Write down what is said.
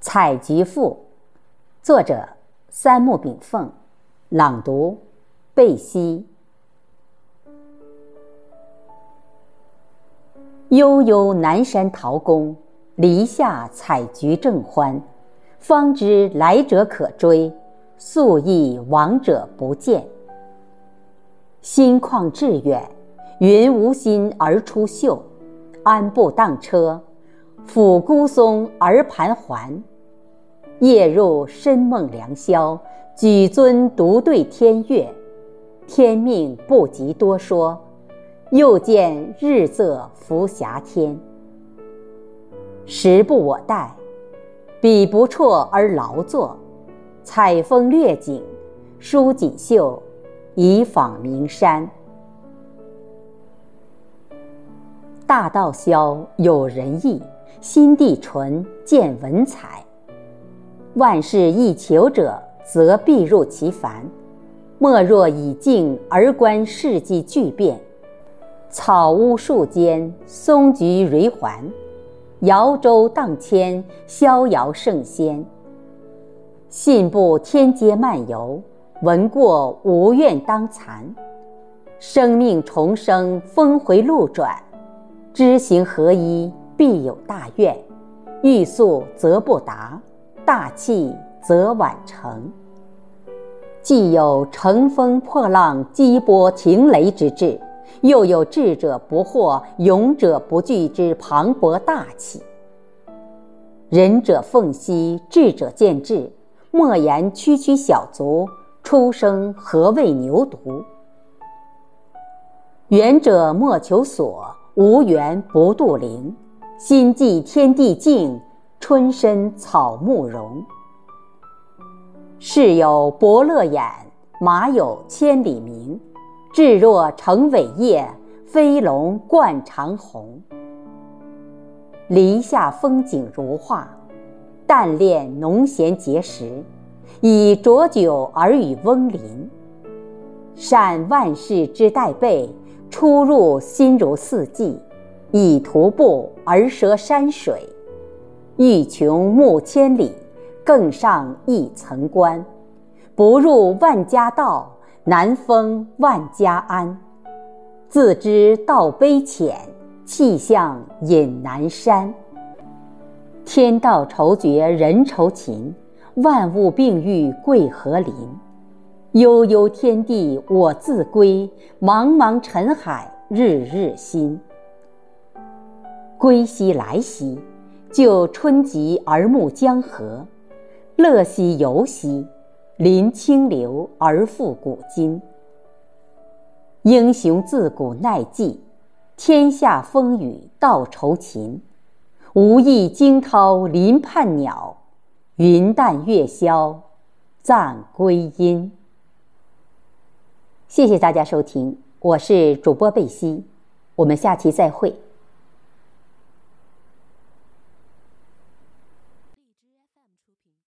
采菊赋，作者三木炳凤，朗读贝西。悠悠南山桃宫，篱下采菊正欢。方知来者可追，溯忆往者不见。心旷志远，云无心而出岫。安步当车，抚孤松而盘桓。夜入深梦良宵，举樽独对天月。天命不及多说，又见日色浮霞天。时不我待，笔不辍而劳作，采风掠景，舒锦绣，以访名山。大道消有仁义，心地纯见文采。万事易求者，则必入其凡。莫若以静而观世纪巨变。草屋树间，松菊蕊环；摇舟荡千，逍遥圣仙。信步天阶漫游，闻过无怨当残。生命重生，峰回路转。知行合一，必有大愿；欲速则不达，大器则晚成。既有乘风破浪、击波停雷之志，又有智者不惑、勇者不惧之磅礴大气。仁者奉兮，智者见智。莫言区区小卒，出生何谓牛犊？远者莫求索。无缘不渡灵，心寄天地静，春深草木荣。世有伯乐眼，马有千里鸣。志若成伟业，飞龙贯长虹。篱下风景如画，但恋农闲节时，以浊酒而与翁邻。善万事之待备。出入心如四季，以徒步而涉山水，欲穷目千里，更上一层关。不入万家道，难封万家安。自知道卑浅，气象隐南山。天道酬绝人酬勤，万物并育贵和林。悠悠天地我自归，茫茫尘海日日新。归兮来兮，就春极而暮江河；乐兮游兮，临清流而复古今。英雄自古耐寂，天下风雨道酬勤。无意惊涛临畔鸟，云淡月消暂归阴。谢谢大家收听，我是主播贝西，我们下期再会。